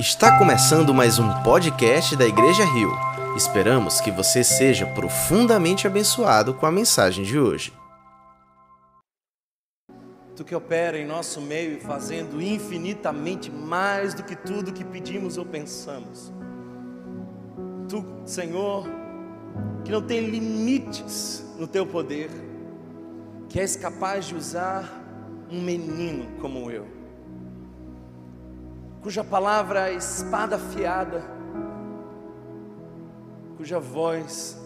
Está começando mais um podcast da Igreja Rio. Esperamos que você seja profundamente abençoado com a mensagem de hoje. Tu que opera em nosso meio e fazendo infinitamente mais do que tudo que pedimos ou pensamos. Tu, Senhor, que não tem limites no teu poder, que és capaz de usar um menino como eu cuja palavra é espada afiada, cuja voz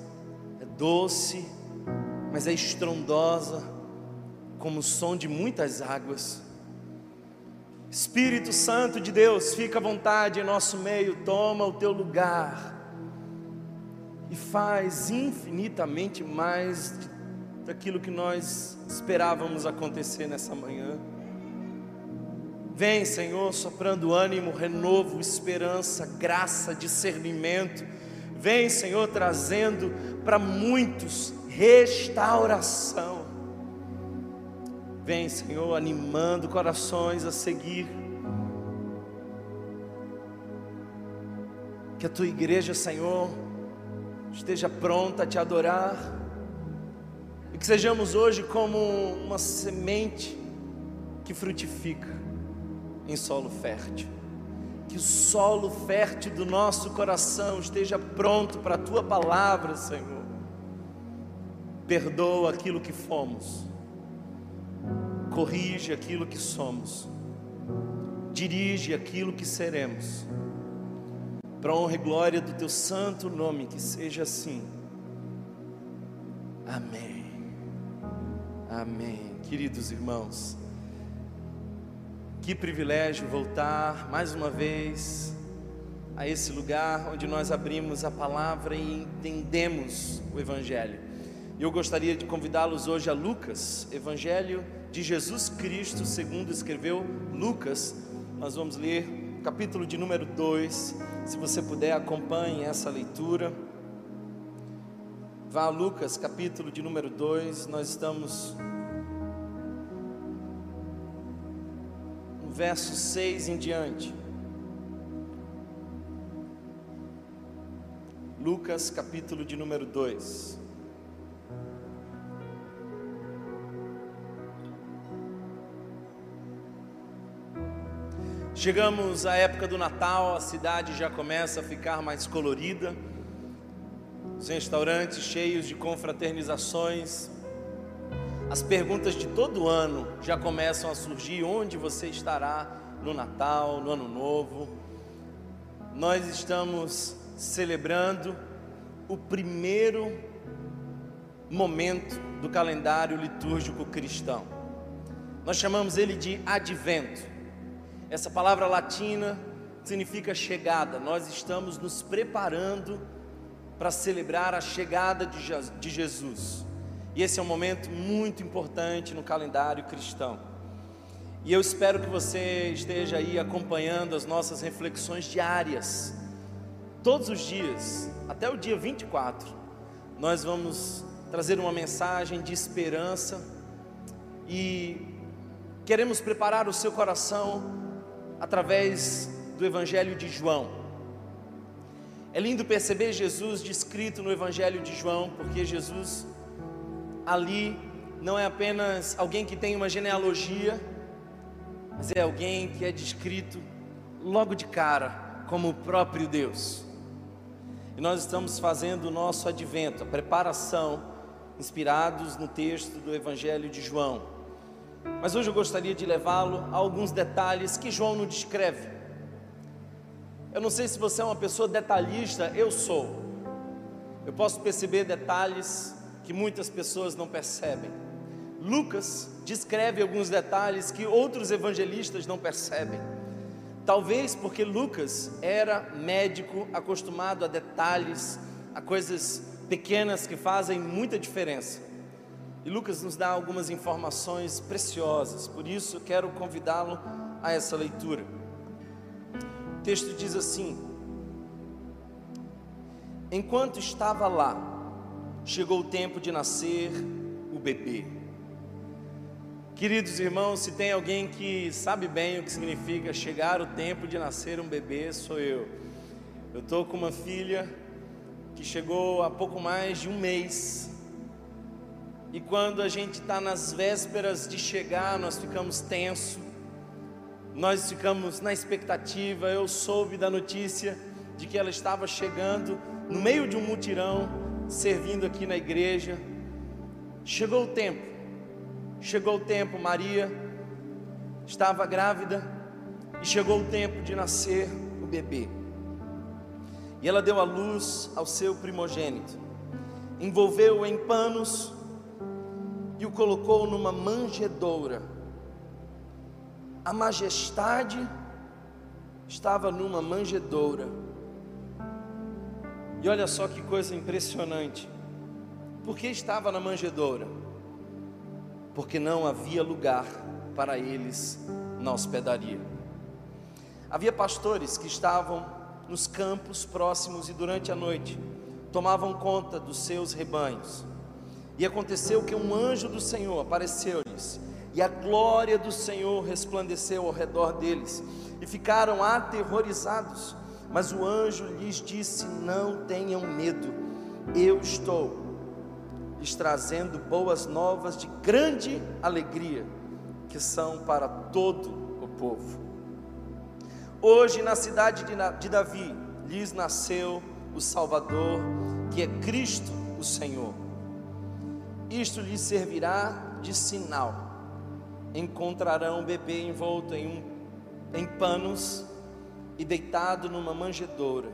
é doce, mas é estrondosa, como o som de muitas águas. Espírito Santo de Deus, fica à vontade em nosso meio, toma o teu lugar e faz infinitamente mais daquilo que nós esperávamos acontecer nessa manhã. Vem, Senhor, soprando ânimo, renovo, esperança, graça, discernimento. Vem, Senhor, trazendo para muitos restauração. Vem, Senhor, animando corações a seguir. Que a tua igreja, Senhor, esteja pronta a te adorar. E que sejamos hoje como uma semente que frutifica em solo fértil. Que o solo fértil do nosso coração esteja pronto para a tua palavra, Senhor. Perdoa aquilo que fomos, corrige aquilo que somos, dirige aquilo que seremos, para honra e glória do teu santo nome, que seja assim. Amém. Amém. Queridos irmãos, que privilégio voltar mais uma vez a esse lugar onde nós abrimos a palavra e entendemos o Evangelho. Eu gostaria de convidá-los hoje a Lucas, Evangelho de Jesus Cristo, segundo escreveu Lucas. Nós vamos ler capítulo de número 2. Se você puder, acompanhe essa leitura. Vá a Lucas, capítulo de número 2. Nós estamos verso 6 em diante. Lucas, capítulo de número 2. Chegamos à época do Natal, a cidade já começa a ficar mais colorida, os restaurantes cheios de confraternizações, as perguntas de todo ano já começam a surgir: onde você estará no Natal, no Ano Novo? Nós estamos celebrando o primeiro momento do calendário litúrgico cristão. Nós chamamos ele de advento. Essa palavra latina significa chegada. Nós estamos nos preparando para celebrar a chegada de Jesus. E esse é um momento muito importante no calendário cristão. E eu espero que você esteja aí acompanhando as nossas reflexões diárias. Todos os dias, até o dia 24, nós vamos trazer uma mensagem de esperança e queremos preparar o seu coração através do Evangelho de João. É lindo perceber Jesus descrito no Evangelho de João, porque Jesus ali não é apenas alguém que tem uma genealogia, mas é alguém que é descrito logo de cara como o próprio Deus. E nós estamos fazendo o nosso advento, a preparação, inspirados no texto do Evangelho de João. Mas hoje eu gostaria de levá-lo a alguns detalhes que João não descreve. Eu não sei se você é uma pessoa detalhista, eu sou. Eu posso perceber detalhes que muitas pessoas não percebem. Lucas descreve alguns detalhes que outros evangelistas não percebem. Talvez porque Lucas era médico, acostumado a detalhes, a coisas pequenas que fazem muita diferença. E Lucas nos dá algumas informações preciosas, por isso quero convidá-lo a essa leitura. O texto diz assim: Enquanto estava lá, chegou o tempo de nascer o bebê. Queridos irmãos, se tem alguém que sabe bem o que significa chegar o tempo de nascer um bebê, sou eu. Eu estou com uma filha que chegou há pouco mais de um mês. E quando a gente está nas vésperas de chegar, nós ficamos tensos, nós ficamos na expectativa. Eu soube da notícia de que ela estava chegando no meio de um mutirão, servindo aqui na igreja. Chegou o tempo, chegou o tempo, Maria estava grávida e chegou o tempo de nascer o bebê. E ela deu à luz ao seu primogênito, envolveu-o em panos e o colocou numa manjedoura. A majestade estava numa manjedoura. E olha só que coisa impressionante. Por que estava na manjedoura? Porque não havia lugar para eles na hospedaria. Havia pastores que estavam nos campos próximos e durante a noite tomavam conta dos seus rebanhos. E aconteceu que um anjo do Senhor apareceu-lhes, e a glória do Senhor resplandeceu ao redor deles, e ficaram aterrorizados. Mas o anjo lhes disse: Não tenham medo, eu estou lhes trazendo boas novas de grande alegria, que são para todo o povo. Hoje, na cidade de Davi, lhes nasceu o Salvador, que é Cristo o Senhor. Isto lhes servirá de sinal. Encontrarão o bebê envolto em, um, em panos e deitado numa manjedoura.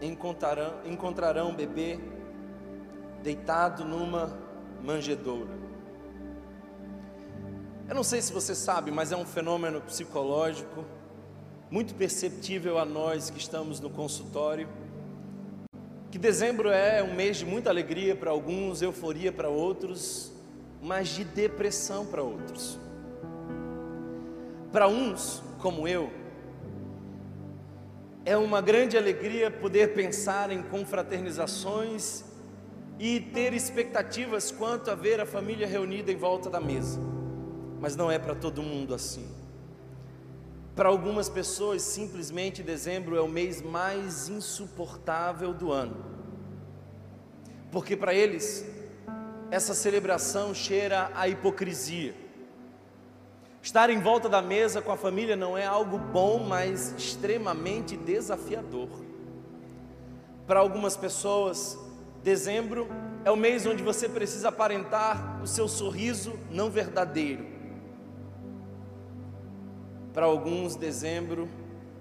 Encontrarão, encontrarão um bebê deitado numa manjedoura. Eu não sei se você sabe, mas é um fenômeno psicológico muito perceptível a nós que estamos no consultório. Que dezembro é um mês de muita alegria para alguns, euforia para outros, mas de depressão para outros. Para uns, como eu, é uma grande alegria poder pensar em confraternizações e ter expectativas quanto a ver a família reunida em volta da mesa. Mas não é para todo mundo assim. Para algumas pessoas, simplesmente dezembro é o mês mais insuportável do ano. Porque para eles, essa celebração cheira a hipocrisia. Estar em volta da mesa com a família não é algo bom, mas extremamente desafiador. Para algumas pessoas, dezembro é o mês onde você precisa aparentar o seu sorriso não verdadeiro. Para alguns, dezembro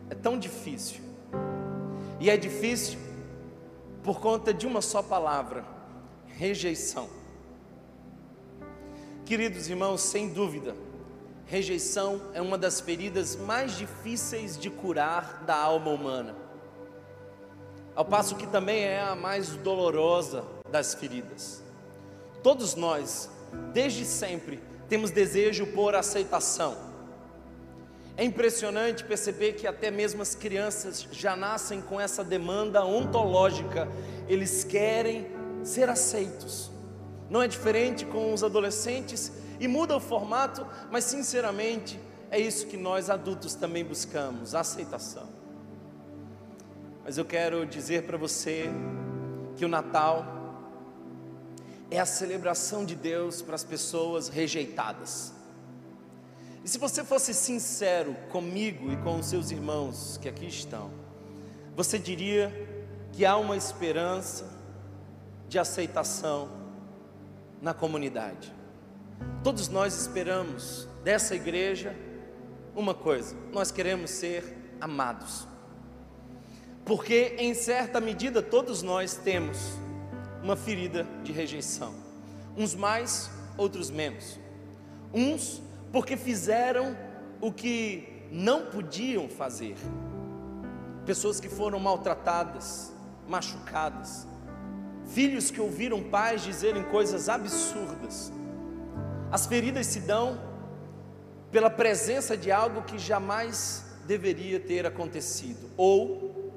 é tão difícil. E é difícil por conta de uma só palavra: rejeição. Queridos irmãos, sem dúvida, Rejeição é uma das feridas mais difíceis de curar da alma humana, ao passo que também é a mais dolorosa das feridas. Todos nós, desde sempre, temos desejo por aceitação. É impressionante perceber que até mesmo as crianças já nascem com essa demanda ontológica, eles querem ser aceitos. Não é diferente com os adolescentes e muda o formato, mas sinceramente é isso que nós adultos também buscamos, aceitação. Mas eu quero dizer para você que o Natal é a celebração de Deus para as pessoas rejeitadas. E se você fosse sincero comigo e com os seus irmãos que aqui estão, você diria que há uma esperança de aceitação na comunidade. Todos nós esperamos dessa igreja uma coisa: nós queremos ser amados. Porque, em certa medida, todos nós temos uma ferida de rejeição, uns mais, outros menos. Uns porque fizeram o que não podiam fazer, pessoas que foram maltratadas, machucadas, filhos que ouviram pais dizerem coisas absurdas, as feridas se dão pela presença de algo que jamais deveria ter acontecido, ou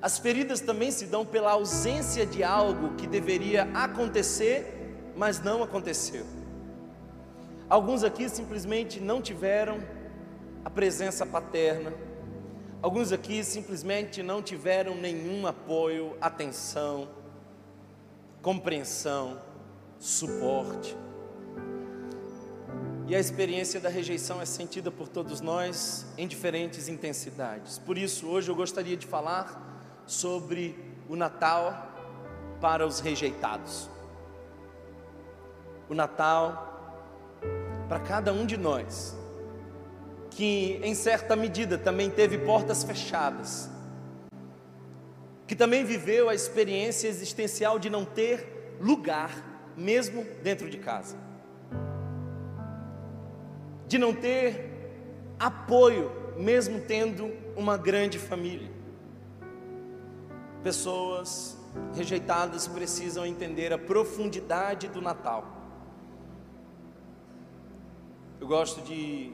as feridas também se dão pela ausência de algo que deveria acontecer, mas não aconteceu. Alguns aqui simplesmente não tiveram a presença paterna. Alguns aqui simplesmente não tiveram nenhum apoio, atenção, compreensão, suporte. E a experiência da rejeição é sentida por todos nós em diferentes intensidades. Por isso, hoje eu gostaria de falar sobre o Natal para os rejeitados. O Natal para cada um de nós, que em certa medida também teve portas fechadas, que também viveu a experiência existencial de não ter lugar, mesmo dentro de casa, de não ter apoio, mesmo tendo uma grande família. Pessoas rejeitadas precisam entender a profundidade do Natal eu gosto de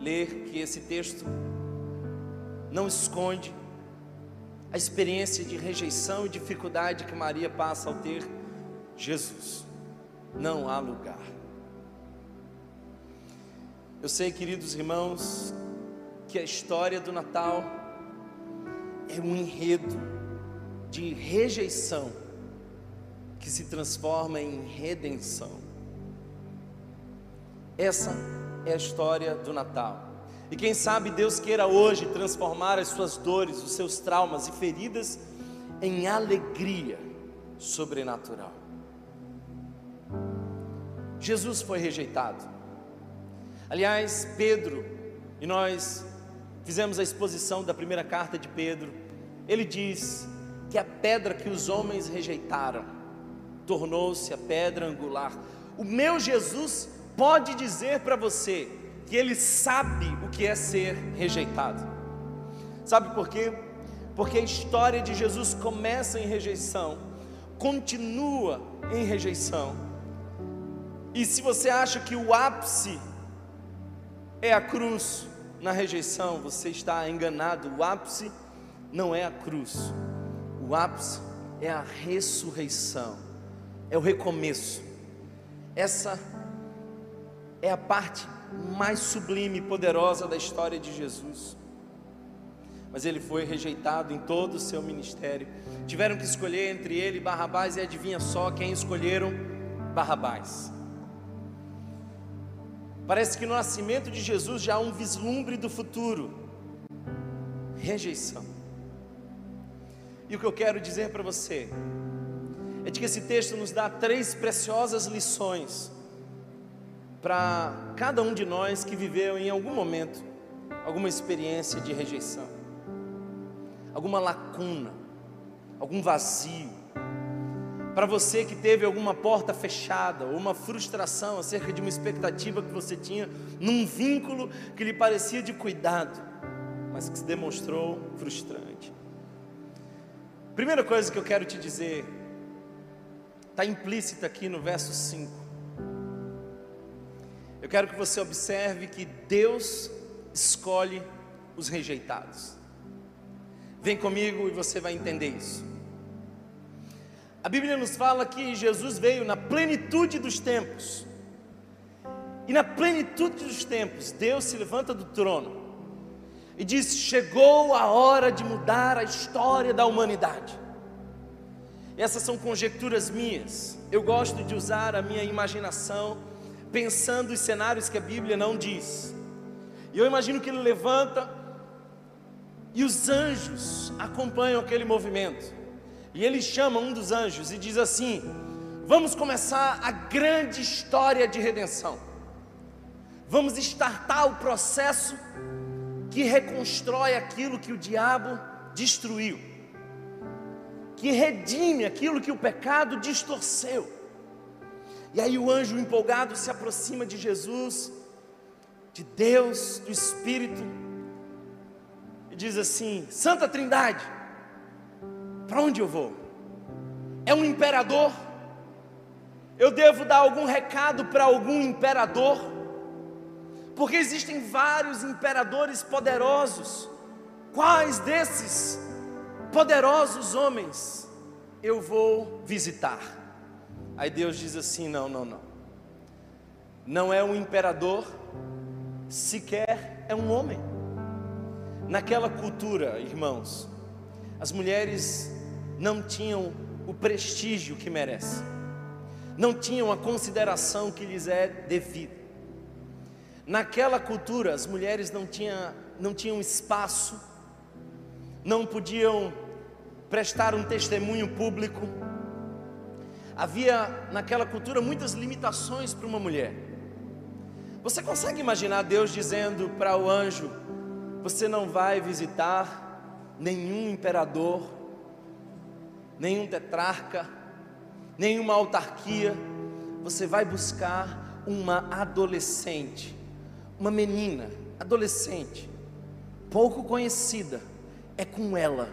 ler que esse texto não esconde a experiência de rejeição e dificuldade que Maria passa ao ter Jesus. Não há lugar. Eu sei, queridos irmãos, que a história do Natal é um enredo de rejeição que se transforma em redenção. Essa é a história do Natal. E quem sabe Deus queira hoje transformar as suas dores, os seus traumas e feridas em alegria sobrenatural. Jesus foi rejeitado. Aliás, Pedro, e nós fizemos a exposição da primeira carta de Pedro, ele diz que a pedra que os homens rejeitaram tornou-se a pedra angular. O meu Jesus pode dizer para você que ele sabe o que é ser rejeitado. Sabe por quê? Porque a história de Jesus começa em rejeição, continua em rejeição. E se você acha que o ápice é a cruz na rejeição, você está enganado. O ápice não é a cruz, o ápice é a ressurreição, é o recomeço. Essa é a parte mais sublime e poderosa da história de Jesus. Mas ele foi rejeitado em todo o seu ministério. Tiveram que escolher entre ele e Barrabás, e adivinha só quem escolheram? Barrabás. Parece que no nascimento de Jesus já há um vislumbre do futuro. Rejeição. E o que eu quero dizer para você é de que esse texto nos dá três preciosas lições para cada um de nós que viveu em algum momento alguma experiência de rejeição, alguma lacuna, algum vazio. Para você que teve alguma porta fechada, ou uma frustração acerca de uma expectativa que você tinha num vínculo que lhe parecia de cuidado, mas que se demonstrou frustrante. Primeira coisa que eu quero te dizer, está implícita aqui no verso 5 eu quero que você observe que Deus escolhe os rejeitados. Vem comigo e você vai entender isso. A Bíblia nos fala que Jesus veio na plenitude dos tempos. E na plenitude dos tempos, Deus se levanta do trono e diz: Chegou a hora de mudar a história da humanidade. Essas são conjecturas minhas. Eu gosto de usar a minha imaginação pensando os cenários que a Bíblia não diz. E eu imagino que ele levanta e os anjos acompanham aquele movimento. E ele chama um dos anjos e diz assim: Vamos começar a grande história de redenção. Vamos estartar o processo que reconstrói aquilo que o diabo destruiu, que redime aquilo que o pecado distorceu. E aí o anjo empolgado se aproxima de Jesus, de Deus, do Espírito, e diz assim: Santa Trindade, para onde eu vou? É um imperador? Eu devo dar algum recado para algum imperador? Porque existem vários imperadores poderosos. Quais desses poderosos homens eu vou visitar? Aí Deus diz assim: não, não, não. não é um imperador, sequer é um homem. Naquela cultura, irmãos, as mulheres não tinham o prestígio que merecem, não tinham a consideração que lhes é devida. Naquela cultura, as mulheres não, tinha, não tinham espaço, não podiam prestar um testemunho público. Havia naquela cultura muitas limitações para uma mulher. Você consegue imaginar Deus dizendo para o anjo: Você não vai visitar nenhum imperador, nenhum tetrarca, nenhuma autarquia, você vai buscar uma adolescente, uma menina, adolescente, pouco conhecida, é com ela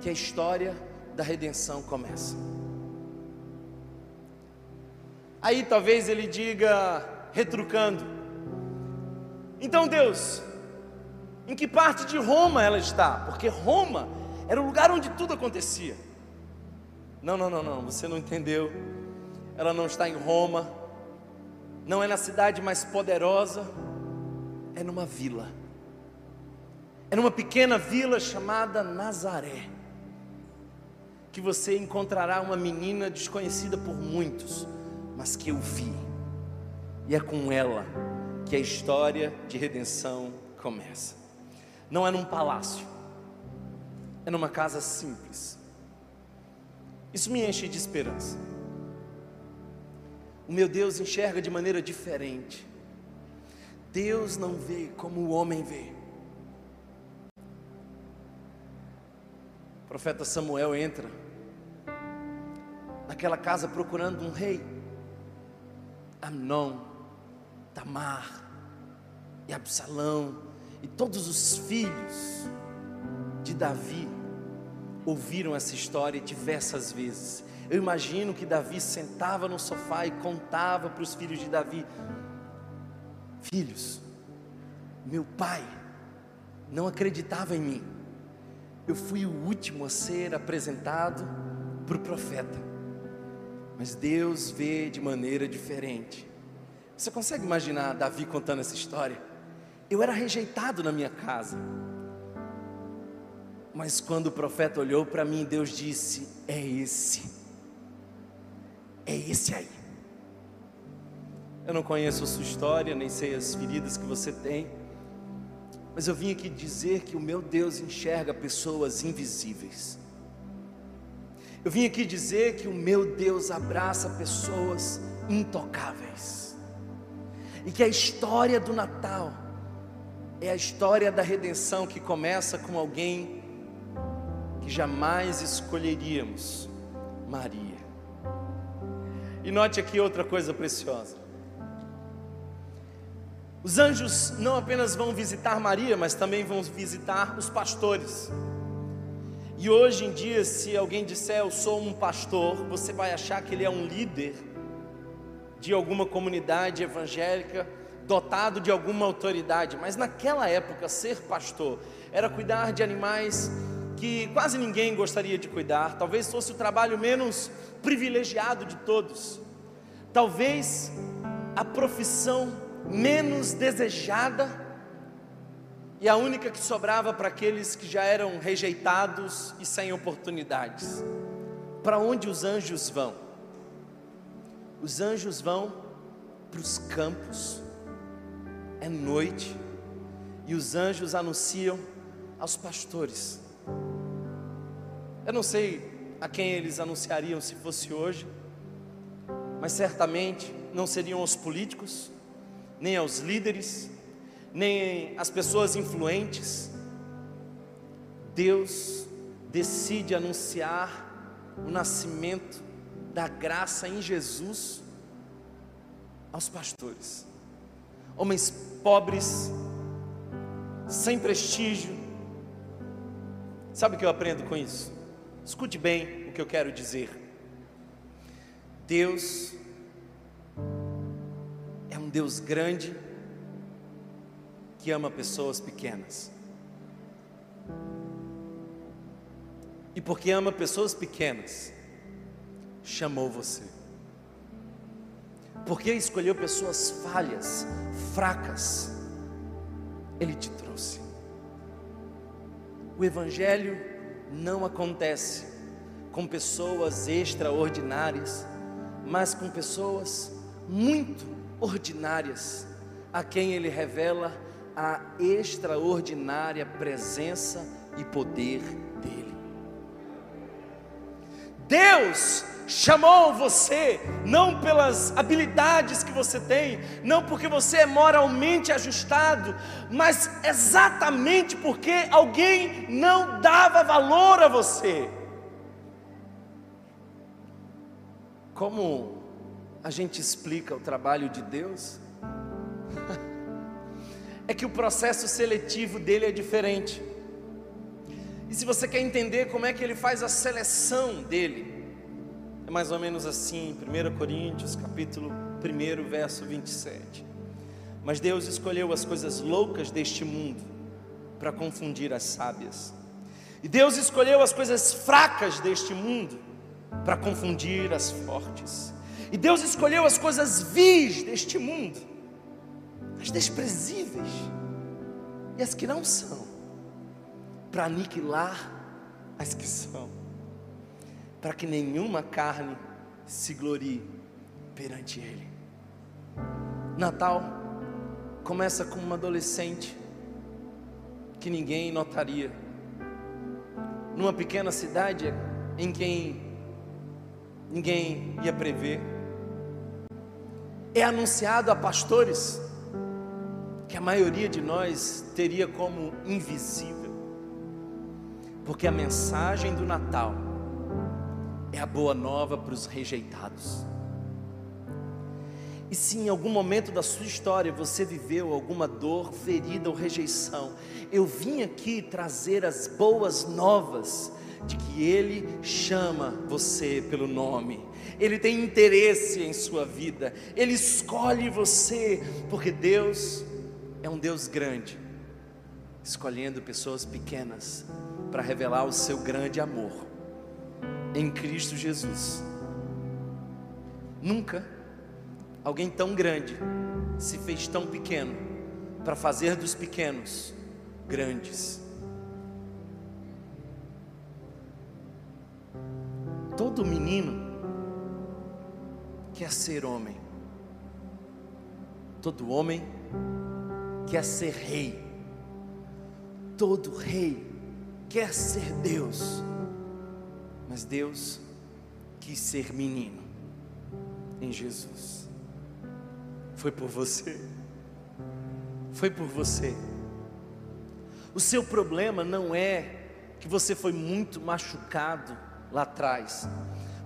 que a história da redenção começa. Aí talvez ele diga, retrucando: Então Deus, em que parte de Roma ela está? Porque Roma era o lugar onde tudo acontecia. Não, não, não, não, você não entendeu. Ela não está em Roma, não é na cidade mais poderosa, é numa vila. É numa pequena vila chamada Nazaré que você encontrará uma menina desconhecida por muitos, mas que eu vi. E é com ela que a história de redenção começa. Não é num palácio, é numa casa simples. Isso me enche de esperança. O meu Deus enxerga de maneira diferente. Deus não vê como o homem vê. O profeta Samuel entra naquela casa procurando um rei. Amnon, Tamar e Absalão e todos os filhos de Davi ouviram essa história diversas vezes. Eu imagino que Davi sentava no sofá e contava para os filhos de Davi: Filhos, meu pai não acreditava em mim. Eu fui o último a ser apresentado para o profeta. Mas Deus vê de maneira diferente. Você consegue imaginar Davi contando essa história? Eu era rejeitado na minha casa. Mas quando o profeta olhou para mim, Deus disse: É esse. É esse aí. Eu não conheço a sua história, nem sei as feridas que você tem. Mas eu vim aqui dizer que o meu Deus enxerga pessoas invisíveis. Eu vim aqui dizer que o meu Deus abraça pessoas intocáveis. E que a história do Natal é a história da redenção que começa com alguém que jamais escolheríamos, Maria. E note aqui outra coisa preciosa. Os anjos não apenas vão visitar Maria, mas também vão visitar os pastores. E hoje em dia, se alguém disser eu sou um pastor, você vai achar que ele é um líder de alguma comunidade evangélica, dotado de alguma autoridade. Mas naquela época, ser pastor era cuidar de animais que quase ninguém gostaria de cuidar. Talvez fosse o trabalho menos privilegiado de todos. Talvez a profissão menos desejada e a única que sobrava para aqueles que já eram rejeitados e sem oportunidades. Para onde os anjos vão? Os anjos vão para os campos, é noite, e os anjos anunciam aos pastores. Eu não sei a quem eles anunciariam se fosse hoje, mas certamente não seriam aos políticos, nem aos líderes, nem às pessoas influentes. Deus decide anunciar o nascimento da graça em Jesus aos pastores, homens pobres, sem prestígio. Sabe o que eu aprendo com isso? Escute bem o que eu quero dizer. Deus um Deus grande que ama pessoas pequenas. E porque ama pessoas pequenas, chamou você. Porque escolheu pessoas falhas, fracas, Ele te trouxe. O Evangelho não acontece com pessoas extraordinárias, mas com pessoas muito ordinárias, a quem Ele revela a extraordinária presença e poder dEle. Deus chamou você não pelas habilidades que você tem, não porque você é moralmente ajustado, mas exatamente porque alguém não dava valor a você. Como a gente explica o trabalho de Deus? é que o processo seletivo dele é diferente. E se você quer entender como é que ele faz a seleção dele, é mais ou menos assim, 1 Coríntios, capítulo 1, verso 27. Mas Deus escolheu as coisas loucas deste mundo para confundir as sábias. E Deus escolheu as coisas fracas deste mundo para confundir as fortes. E Deus escolheu as coisas vis deste mundo, as desprezíveis e as que não são, para aniquilar as que são para que nenhuma carne se glorie perante Ele. Natal começa com uma adolescente que ninguém notaria, numa pequena cidade em quem ninguém ia prever. É anunciado a pastores que a maioria de nós teria como invisível, porque a mensagem do Natal é a boa nova para os rejeitados. E se em algum momento da sua história você viveu alguma dor, ferida ou rejeição, eu vim aqui trazer as boas novas de que Ele chama você pelo nome, Ele tem interesse em sua vida, Ele escolhe você, porque Deus é um Deus grande, escolhendo pessoas pequenas para revelar o seu grande amor em Cristo Jesus. Nunca alguém tão grande se fez tão pequeno para fazer dos pequenos grandes. Todo menino quer ser homem. Todo homem quer ser rei. Todo rei quer ser Deus. Mas Deus quis ser menino em Jesus. Foi por você. Foi por você. O seu problema não é que você foi muito machucado lá atrás.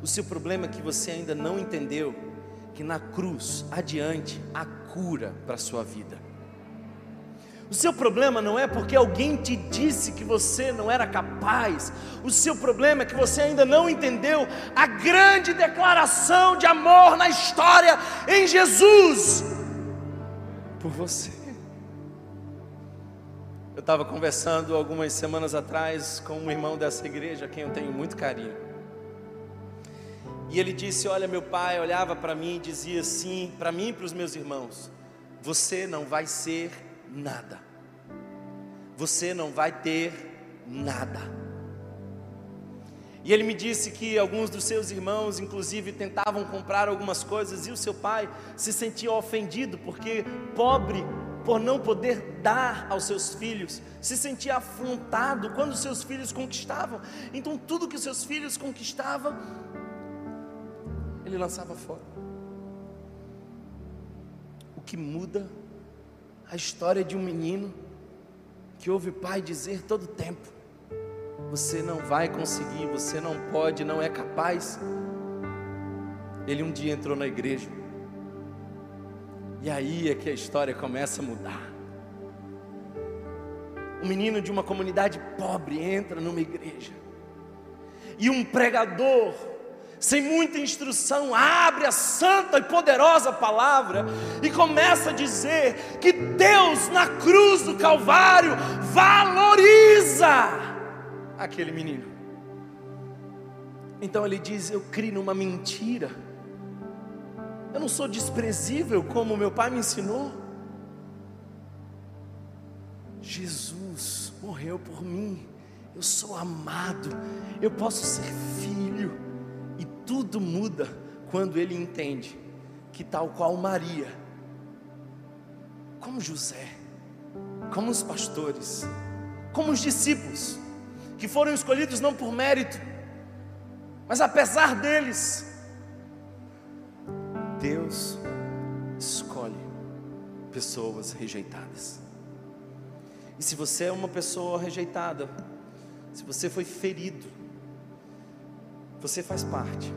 O seu problema é que você ainda não entendeu que na cruz, adiante, há cura para a sua vida. O seu problema não é porque alguém te disse que você não era capaz. O seu problema é que você ainda não entendeu a grande declaração de amor na história em Jesus por você. Eu estava conversando algumas semanas atrás com um irmão dessa igreja, a quem eu tenho muito carinho. E ele disse: Olha, meu pai olhava para mim e dizia assim, para mim e para os meus irmãos: Você não vai ser nada. Você não vai ter nada. E ele me disse que alguns dos seus irmãos, inclusive, tentavam comprar algumas coisas e o seu pai se sentia ofendido porque pobre por não poder dar aos seus filhos, se sentia afrontado quando seus filhos conquistavam. Então, tudo que seus filhos conquistavam, ele lançava fora. O que muda a história de um menino que ouve o pai dizer todo tempo: Você não vai conseguir, você não pode, não é capaz. Ele um dia entrou na igreja, e aí é que a história começa a mudar. Um menino de uma comunidade pobre entra numa igreja, e um pregador sem muita instrução, abre a santa e poderosa palavra e começa a dizer que Deus na cruz do Calvário valoriza aquele menino. Então ele diz: Eu criei numa mentira Eu não sou desprezível como meu pai me ensinou. Jesus morreu por mim. Eu sou amado. Eu posso ser filho. Tudo muda quando ele entende que, tal qual Maria, como José, como os pastores, como os discípulos, que foram escolhidos não por mérito, mas apesar deles, Deus escolhe pessoas rejeitadas. E se você é uma pessoa rejeitada, se você foi ferido, você faz parte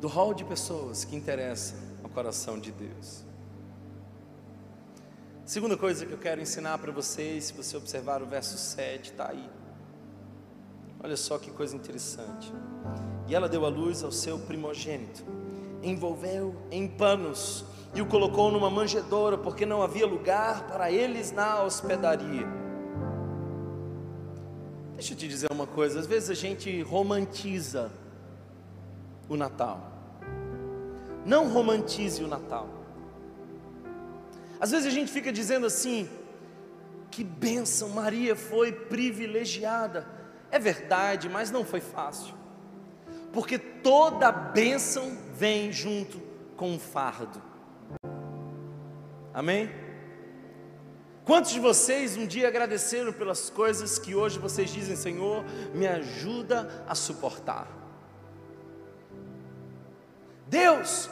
do hall de pessoas que interessa ao coração de Deus. Segunda coisa que eu quero ensinar para vocês, se você observar o verso 7, está aí. Olha só que coisa interessante. E ela deu à luz ao seu primogênito, envolveu em panos e o colocou numa manjedoura, porque não havia lugar para eles na hospedaria. Deixa eu te dizer uma coisa: às vezes a gente romantiza o Natal. Não romantize o Natal. Às vezes a gente fica dizendo assim: que bênção, Maria foi privilegiada. É verdade, mas não foi fácil porque toda bênção vem junto com um fardo. Amém? Quantos de vocês um dia agradeceram pelas coisas que hoje vocês dizem, Senhor, me ajuda a suportar? Deus,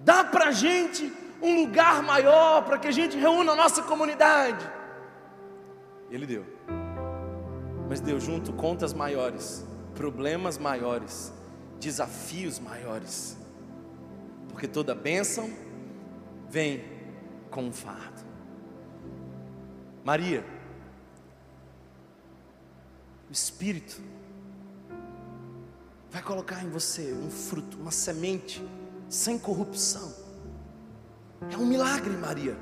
dá para a gente um lugar maior para que a gente reúna a nossa comunidade. Ele deu, mas deu junto contas maiores, problemas maiores, desafios maiores, porque toda bênção vem com um fardo. Maria, o Espírito vai colocar em você um fruto, uma semente sem corrupção. É um milagre, Maria.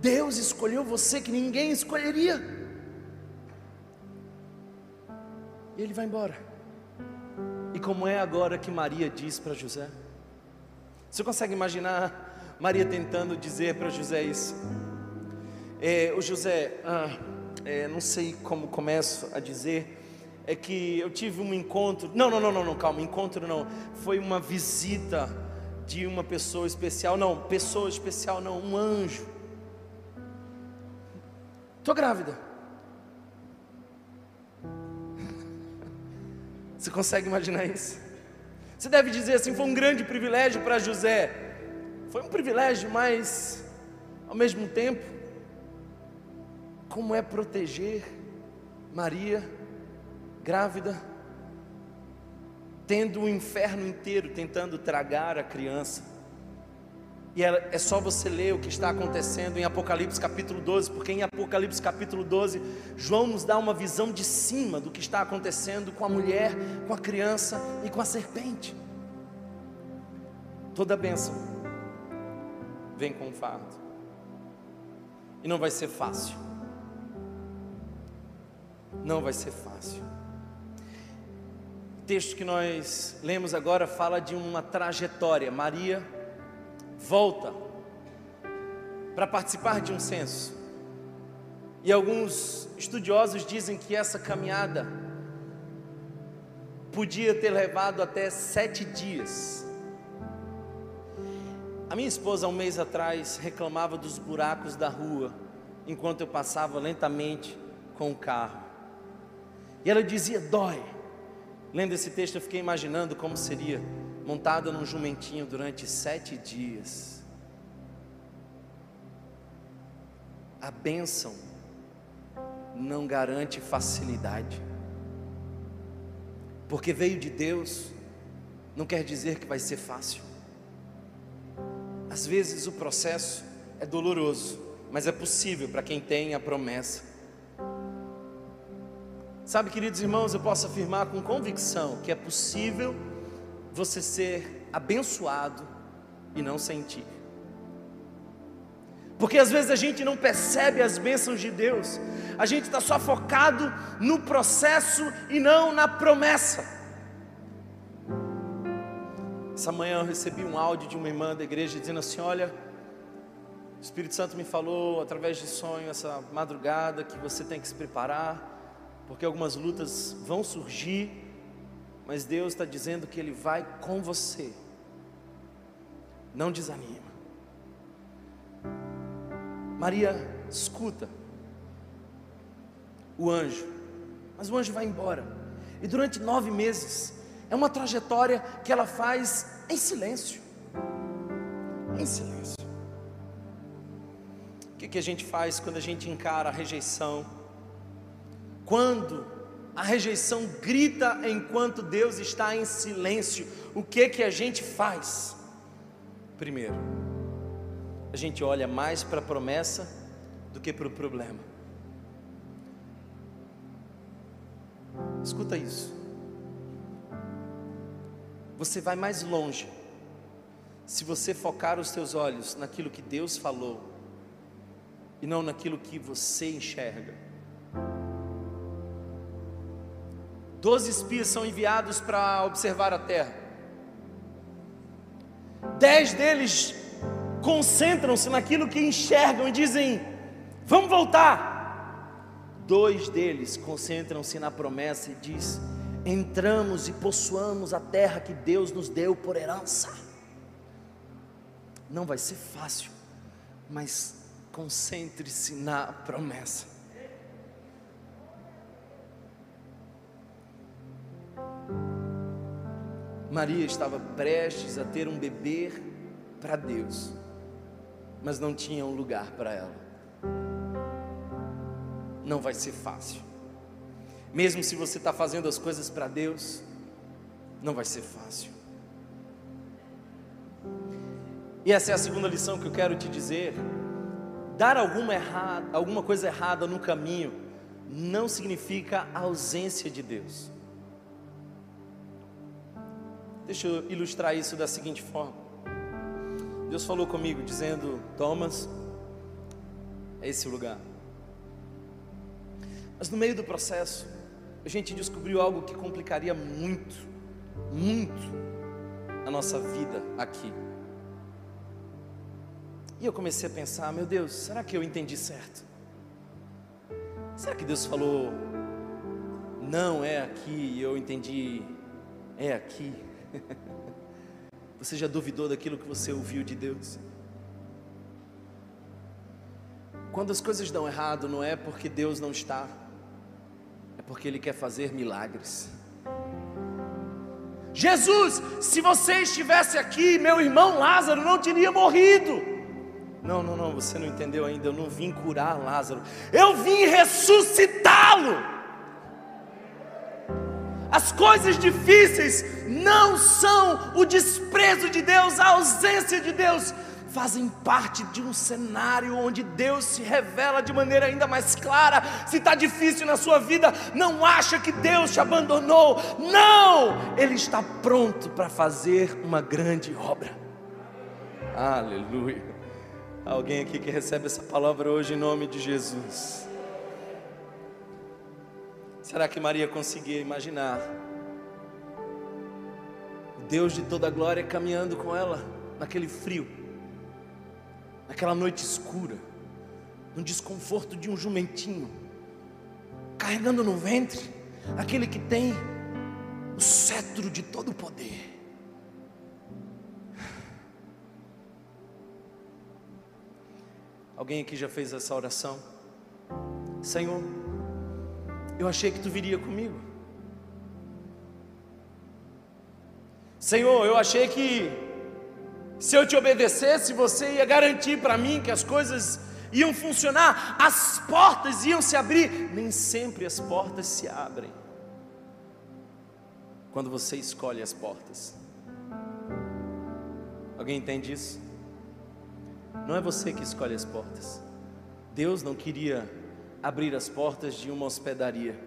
Deus escolheu você que ninguém escolheria. E ele vai embora. E como é agora que Maria diz para José? Você consegue imaginar Maria tentando dizer para José isso? É, o José, ah, é, não sei como começo a dizer, é que eu tive um encontro. Não, não, não, não, não, calma, encontro não. Foi uma visita de uma pessoa especial. Não, pessoa especial não, um anjo. Estou grávida. Você consegue imaginar isso? Você deve dizer assim: foi um grande privilégio para José. Foi um privilégio, mas ao mesmo tempo, como é proteger Maria grávida, tendo o inferno inteiro tentando tragar a criança? E é, só você ler o que está acontecendo em Apocalipse capítulo 12, porque em Apocalipse capítulo 12, João nos dá uma visão de cima do que está acontecendo com a mulher, com a criança e com a serpente. Toda bênção vem com um fardo, e não vai ser fácil. Não vai ser fácil. O texto que nós lemos agora fala de uma trajetória. Maria volta para participar de um censo. E alguns estudiosos dizem que essa caminhada podia ter levado até sete dias. A minha esposa, um mês atrás, reclamava dos buracos da rua, enquanto eu passava lentamente com o carro. E ela dizia: dói. Lendo esse texto, eu fiquei imaginando como seria montada num jumentinho durante sete dias. A bênção não garante facilidade, porque veio de Deus, não quer dizer que vai ser fácil. Às vezes o processo é doloroso, mas é possível para quem tem a promessa. Sabe, queridos irmãos, eu posso afirmar com convicção que é possível você ser abençoado e não sentir. Porque às vezes a gente não percebe as bênçãos de Deus, a gente está só focado no processo e não na promessa. Essa manhã eu recebi um áudio de uma irmã da igreja dizendo assim: Olha, o Espírito Santo me falou através de sonho essa madrugada que você tem que se preparar, porque algumas lutas vão surgir, mas Deus está dizendo que Ele vai com você. Não desanima. Maria escuta o anjo, mas o anjo vai embora, e durante nove meses, é uma trajetória que ela faz em silêncio. Em silêncio. O que, que a gente faz quando a gente encara a rejeição? Quando a rejeição grita enquanto Deus está em silêncio, o que que a gente faz? Primeiro, a gente olha mais para a promessa do que para o problema. Escuta isso. Você vai mais longe se você focar os teus olhos naquilo que Deus falou e não naquilo que você enxerga. Doze espias são enviados para observar a terra. Dez deles concentram-se naquilo que enxergam e dizem: Vamos voltar. Dois deles concentram-se na promessa e diz: Entramos e possuamos a terra que Deus nos deu por herança. Não vai ser fácil, mas concentre-se na promessa. Maria estava prestes a ter um bebê para Deus mas não tinha um lugar para ela. Não vai ser fácil. Mesmo se você está fazendo as coisas para Deus, não vai ser fácil. E essa é a segunda lição que eu quero te dizer. Dar alguma, errada, alguma coisa errada no caminho não significa ausência de Deus. Deixa eu ilustrar isso da seguinte forma. Deus falou comigo dizendo: Thomas, é esse o lugar. Mas no meio do processo, a gente descobriu algo que complicaria muito, muito a nossa vida aqui. E eu comecei a pensar: meu Deus, será que eu entendi certo? Será que Deus falou, não é aqui, e eu entendi, é aqui? Você já duvidou daquilo que você ouviu de Deus? Quando as coisas dão errado, não é porque Deus não está, é porque Ele quer fazer milagres. Jesus, se você estivesse aqui, meu irmão Lázaro não teria morrido. Não, não, não, você não entendeu ainda. Eu não vim curar Lázaro, eu vim ressuscitá-lo. As coisas difíceis não são o desprezo de Deus, a ausência de Deus, fazem parte de um cenário onde Deus se revela de maneira ainda mais clara. Se está difícil na sua vida, não acha que Deus te abandonou, não, Ele está pronto para fazer uma grande obra. Aleluia. Alguém aqui que recebe essa palavra hoje em nome de Jesus. Será que Maria conseguia imaginar o Deus de toda a glória caminhando com ela naquele frio, naquela noite escura, no desconforto de um jumentinho, carregando no ventre aquele que tem o cetro de todo o poder? Alguém aqui já fez essa oração? Senhor, eu achei que tu viria comigo. Senhor, eu achei que se eu te obedecesse, você ia garantir para mim que as coisas iam funcionar, as portas iam se abrir. Nem sempre as portas se abrem quando você escolhe as portas. Alguém entende isso? Não é você que escolhe as portas. Deus não queria abrir as portas de uma hospedaria,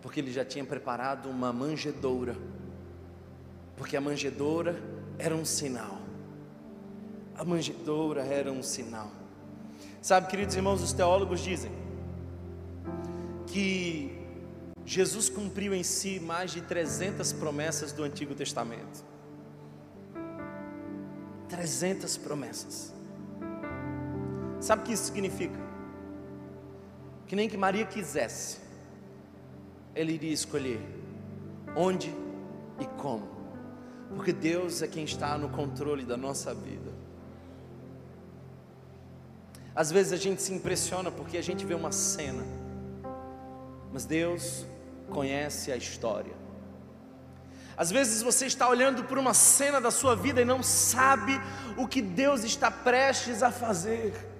porque ele já tinha preparado uma manjedoura, porque a manjedoura era um sinal. A manjedoura era um sinal. Sabe, queridos irmãos, os teólogos dizem que Jesus cumpriu em si mais de 300 promessas do Antigo Testamento. 300 promessas. Sabe o que isso significa? Que nem que Maria quisesse, ele iria escolher onde e como, porque Deus é quem está no controle da nossa vida. Às vezes a gente se impressiona porque a gente vê uma cena, mas Deus conhece a história. Às vezes você está olhando por uma cena da sua vida e não sabe o que Deus está prestes a fazer.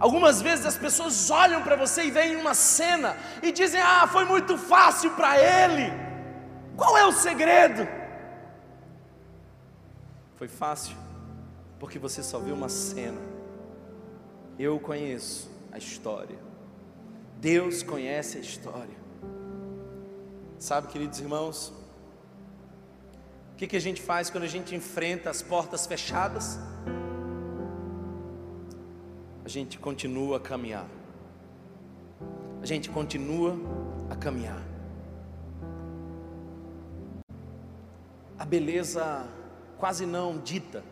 Algumas vezes as pessoas olham para você e veem uma cena e dizem: Ah, foi muito fácil para ele. Qual é o segredo? Foi fácil, porque você só viu uma cena. Eu conheço a história. Deus conhece a história. Sabe, queridos irmãos, o que, que a gente faz quando a gente enfrenta as portas fechadas? A gente continua a caminhar. A gente continua a caminhar. A beleza quase não dita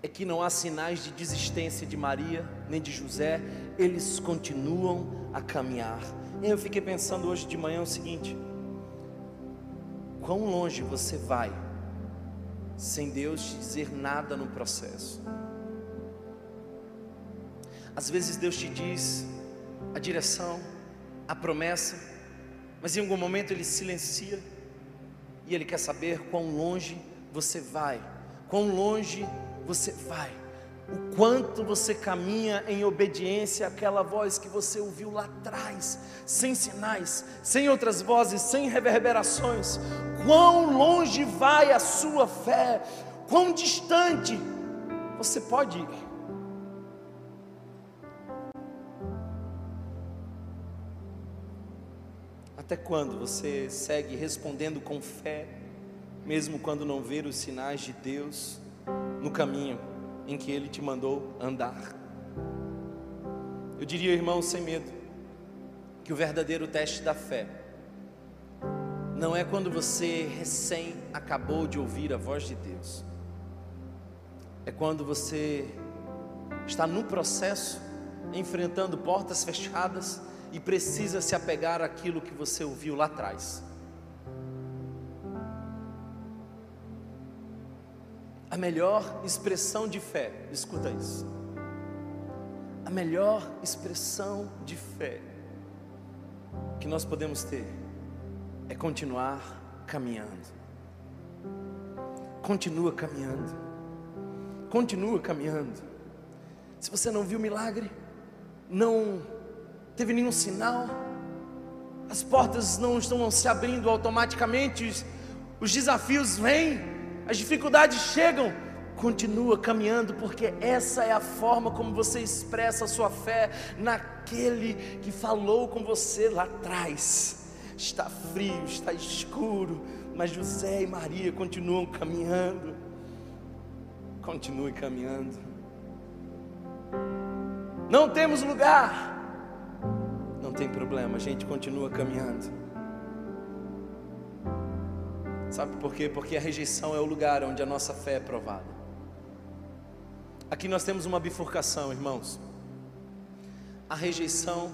é que não há sinais de desistência de Maria nem de José, eles continuam a caminhar. E eu fiquei pensando hoje de manhã o seguinte: quão longe você vai sem Deus dizer nada no processo? Às vezes Deus te diz a direção, a promessa, mas em algum momento Ele silencia e Ele quer saber quão longe você vai, quão longe você vai, o quanto você caminha em obediência àquela voz que você ouviu lá atrás, sem sinais, sem outras vozes, sem reverberações, quão longe vai a sua fé, quão distante você pode ir. Até quando você segue respondendo com fé, mesmo quando não ver os sinais de Deus no caminho em que Ele te mandou andar? Eu diria, irmão, sem medo, que o verdadeiro teste da fé não é quando você recém acabou de ouvir a voz de Deus, é quando você está no processo, enfrentando portas fechadas e precisa se apegar àquilo que você ouviu lá atrás. A melhor expressão de fé, escuta isso. A melhor expressão de fé que nós podemos ter é continuar caminhando. Continua caminhando. Continua caminhando. Se você não viu milagre, não teve nenhum sinal, as portas não estão se abrindo automaticamente, os desafios vêm, as dificuldades chegam, continua caminhando, porque essa é a forma como você expressa a sua fé naquele que falou com você lá atrás. Está frio, está escuro, mas José e Maria continuam caminhando. Continue caminhando. Não temos lugar não tem problema, a gente continua caminhando. Sabe por quê? Porque a rejeição é o lugar onde a nossa fé é provada. Aqui nós temos uma bifurcação, irmãos. A rejeição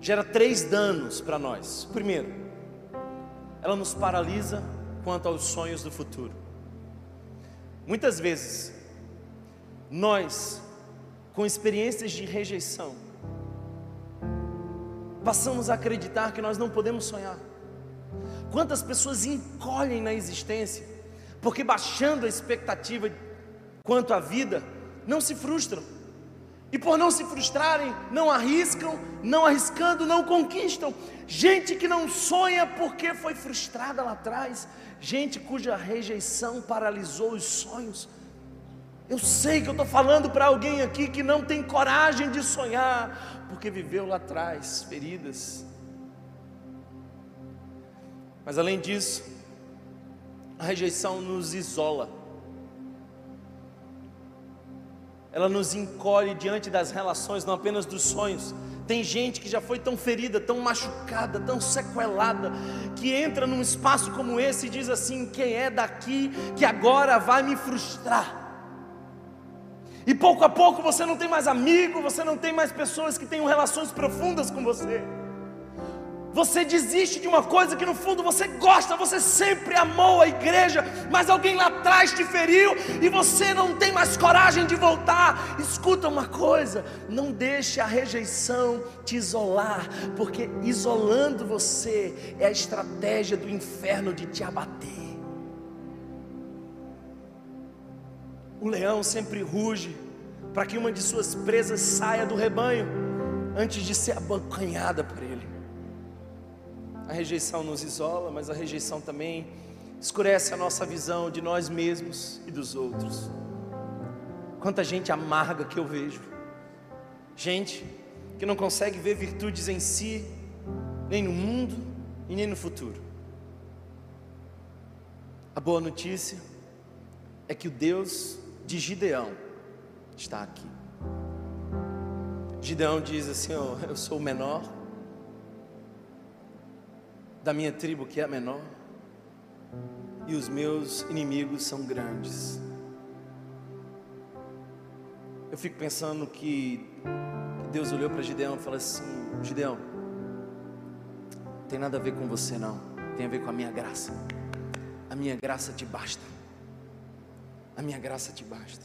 gera três danos para nós. Primeiro, ela nos paralisa quanto aos sonhos do futuro. Muitas vezes, nós, com experiências de rejeição, passamos a acreditar que nós não podemos sonhar. Quantas pessoas encolhem na existência, porque baixando a expectativa quanto à vida, não se frustram. E por não se frustrarem, não arriscam, não arriscando, não conquistam. Gente que não sonha porque foi frustrada lá atrás, gente cuja rejeição paralisou os sonhos. Eu sei que eu estou falando para alguém aqui que não tem coragem de sonhar, porque viveu lá atrás feridas. Mas além disso, a rejeição nos isola. Ela nos encolhe diante das relações, não apenas dos sonhos, Tem gente que já foi tão ferida, tão machucada, tão sequelada, que entra num espaço como esse e diz assim: quem é daqui que agora vai me frustrar? E pouco a pouco você não tem mais amigo, você não tem mais pessoas que tenham relações profundas com você. Você desiste de uma coisa que no fundo você gosta, você sempre amou a igreja, mas alguém lá atrás te feriu e você não tem mais coragem de voltar. Escuta uma coisa, não deixe a rejeição te isolar, porque isolando você é a estratégia do inferno de te abater. O leão sempre ruge para que uma de suas presas saia do rebanho antes de ser abancanhada por ele. A rejeição nos isola, mas a rejeição também escurece a nossa visão de nós mesmos e dos outros. Quanta gente amarga que eu vejo, gente que não consegue ver virtudes em si, nem no mundo e nem no futuro. A boa notícia é que o Deus de Gideão está aqui. Gideão diz assim: oh, Eu sou o menor, da minha tribo que é a menor, e os meus inimigos são grandes. Eu fico pensando que Deus olhou para Gideão e falou assim: Gideão, tem nada a ver com você não, tem a ver com a minha graça. A minha graça te basta. A minha graça te basta.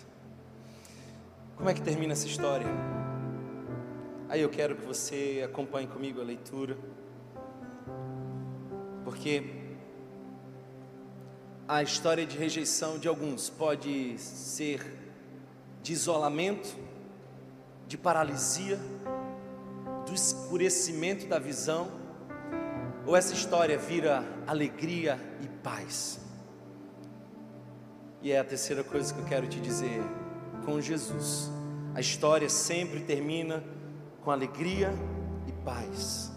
Como é que termina essa história? Aí eu quero que você acompanhe comigo a leitura porque a história de rejeição de alguns pode ser de isolamento, de paralisia, do escurecimento da visão, ou essa história vira alegria e paz. E é a terceira coisa que eu quero te dizer: com Jesus, a história sempre termina com alegria e paz.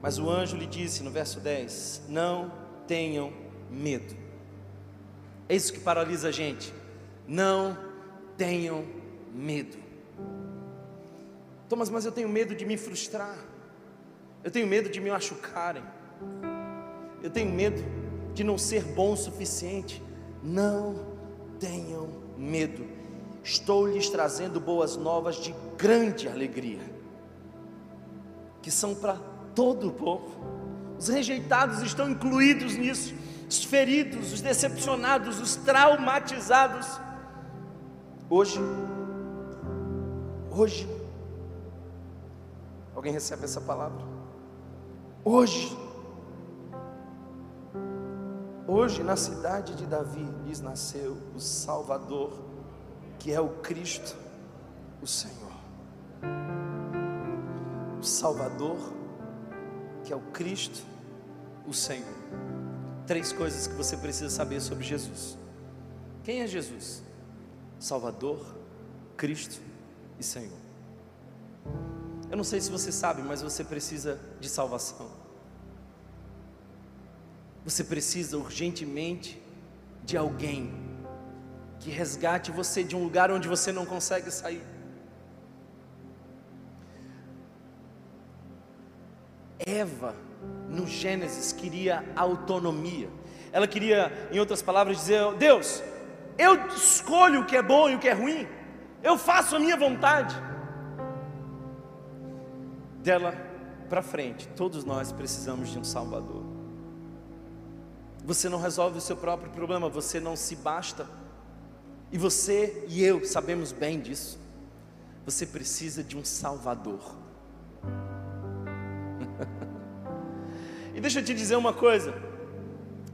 Mas o anjo lhe disse no verso 10: Não tenham medo. É isso que paralisa a gente. Não tenham medo. Thomas, mas eu tenho medo de me frustrar. Eu tenho medo de me machucarem. Eu tenho medo de não ser bom o suficiente. Não tenham medo. Estou lhes trazendo boas novas de grande alegria, que são para todo o povo. Os rejeitados estão incluídos nisso, os feridos, os decepcionados, os traumatizados. Hoje, hoje, alguém recebe essa palavra? Hoje, hoje na cidade de Davi lhes nasceu o Salvador, que é o Cristo, o Senhor. O Salvador, que é o Cristo, o Senhor. Três coisas que você precisa saber sobre Jesus. Quem é Jesus? Salvador, Cristo e Senhor. Eu não sei se você sabe, mas você precisa de salvação. Você precisa urgentemente de alguém que resgate você de um lugar onde você não consegue sair. Eva, no Gênesis, queria autonomia. Ela queria, em outras palavras, dizer: Deus, eu escolho o que é bom e o que é ruim, eu faço a minha vontade. Dela para frente, todos nós precisamos de um Salvador. Você não resolve o seu próprio problema, você não se basta. E você e eu sabemos bem disso. Você precisa de um Salvador. e deixa eu te dizer uma coisa: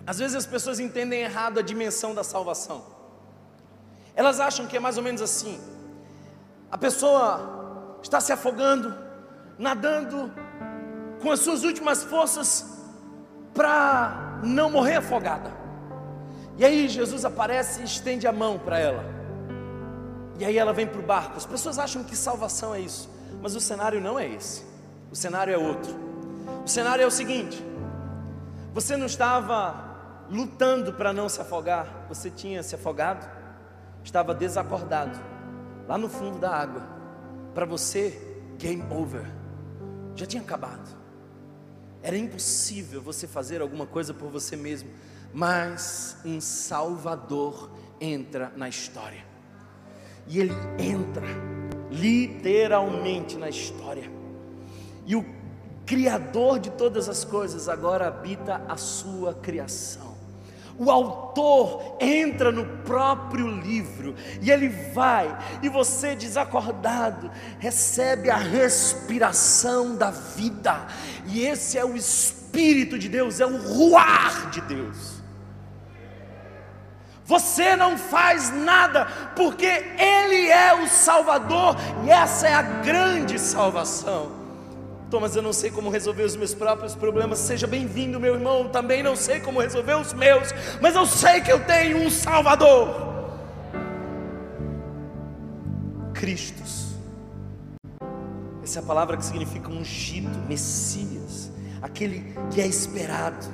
às vezes as pessoas entendem errado a dimensão da salvação. Elas acham que é mais ou menos assim: a pessoa está se afogando, nadando com as suas últimas forças para não morrer afogada. E aí Jesus aparece e estende a mão para ela. E aí ela vem para o barco. As pessoas acham que salvação é isso, mas o cenário não é esse. O cenário é outro. O cenário é o seguinte: você não estava lutando para não se afogar, você tinha se afogado, estava desacordado, lá no fundo da água. Para você, game over. Já tinha acabado. Era impossível você fazer alguma coisa por você mesmo, mas um Salvador entra na história. E ele entra literalmente na história. E o Criador de todas as coisas agora habita a sua criação o autor entra no próprio livro e ele vai, e você desacordado, recebe a respiração da vida, e esse é o Espírito de Deus, é o ruar de Deus. Você não faz nada, porque Ele é o Salvador, e essa é a grande salvação. Thomas, eu não sei como resolver os meus próprios problemas. Seja bem-vindo, meu irmão. Também não sei como resolver os meus, mas eu sei que eu tenho um Salvador. Cristos. Essa é a palavra que significa ungido, Messias, aquele que é esperado.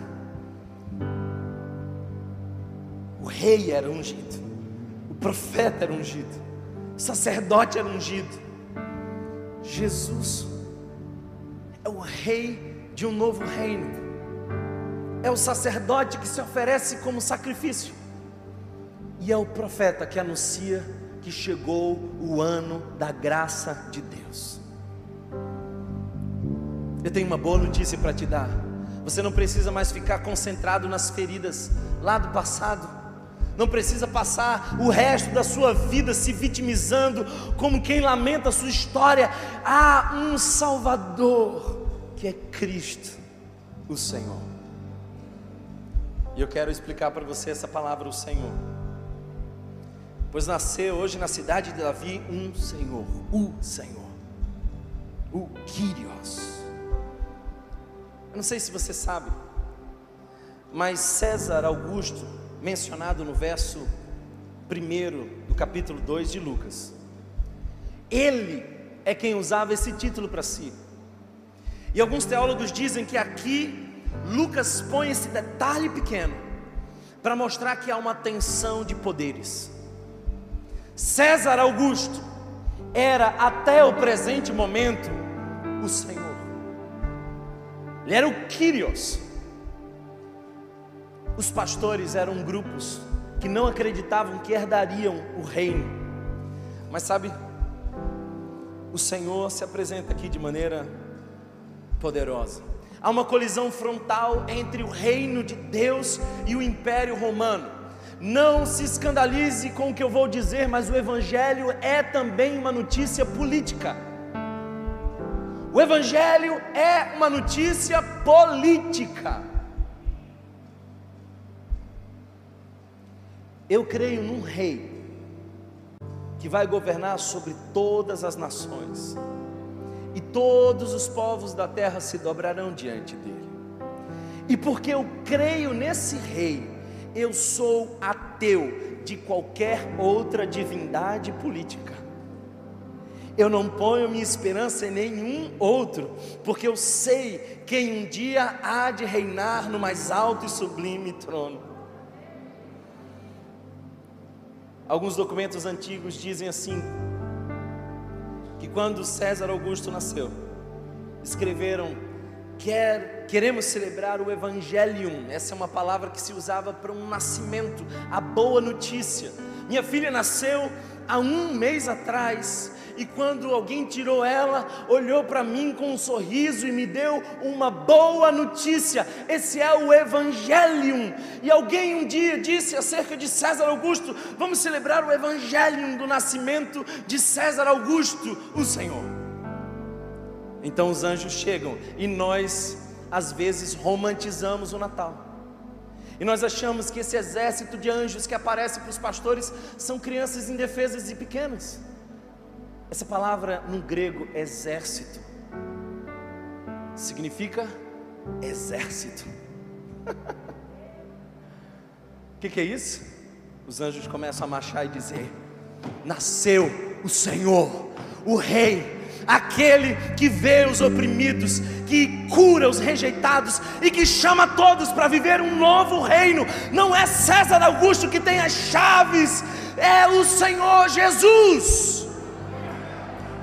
O rei era ungido, o profeta era ungido, o sacerdote era ungido. Jesus é o rei de um novo reino, é o sacerdote que se oferece como sacrifício, e é o profeta que anuncia que chegou o ano da graça de Deus. Eu tenho uma boa notícia para te dar. Você não precisa mais ficar concentrado nas feridas lá do passado. Não precisa passar o resto da sua vida se vitimizando como quem lamenta a sua história. Há um Salvador que é Cristo, o Senhor. E eu quero explicar para você essa palavra, o Senhor. Pois nasceu hoje na cidade de Davi um Senhor, o Senhor, o Kyrios. Eu não sei se você sabe, mas César Augusto, mencionado no verso 1 do capítulo 2 de Lucas, ele é quem usava esse título para si. E alguns teólogos dizem que aqui Lucas põe esse detalhe pequeno para mostrar que há uma tensão de poderes. César Augusto era até o presente momento o Senhor. Ele era o Kyrios. Os pastores eram grupos que não acreditavam que herdariam o reino. Mas sabe, o Senhor se apresenta aqui de maneira poderosa. Há uma colisão frontal entre o reino de Deus e o império romano. Não se escandalize com o que eu vou dizer, mas o Evangelho é também uma notícia política. O Evangelho é uma notícia política. Eu creio num rei que vai governar sobre todas as nações e todos os povos da terra se dobrarão diante dele. E porque eu creio nesse rei, eu sou ateu de qualquer outra divindade política. Eu não ponho minha esperança em nenhum outro, porque eu sei quem um dia há de reinar no mais alto e sublime trono. Alguns documentos antigos dizem assim: que quando César Augusto nasceu, escreveram: Quer, queremos celebrar o Evangelium. Essa é uma palavra que se usava para um nascimento, a boa notícia. Minha filha nasceu há um mês atrás e quando alguém tirou ela, olhou para mim com um sorriso e me deu uma boa notícia. Esse é o Evangelium. E alguém um dia disse acerca de César Augusto: vamos celebrar o Evangelium do nascimento de César Augusto, o Senhor. Então os anjos chegam e nós, às vezes, romantizamos o Natal. E nós achamos que esse exército de anjos que aparece para os pastores são crianças indefesas e pequenas. Essa palavra no grego, exército, significa exército. O que, que é isso? Os anjos começam a marchar e dizer: Nasceu o Senhor, o Rei, aquele que vê os oprimidos, que cura os rejeitados e que chama todos para viver um novo reino. Não é César Augusto que tem as chaves, é o Senhor Jesus.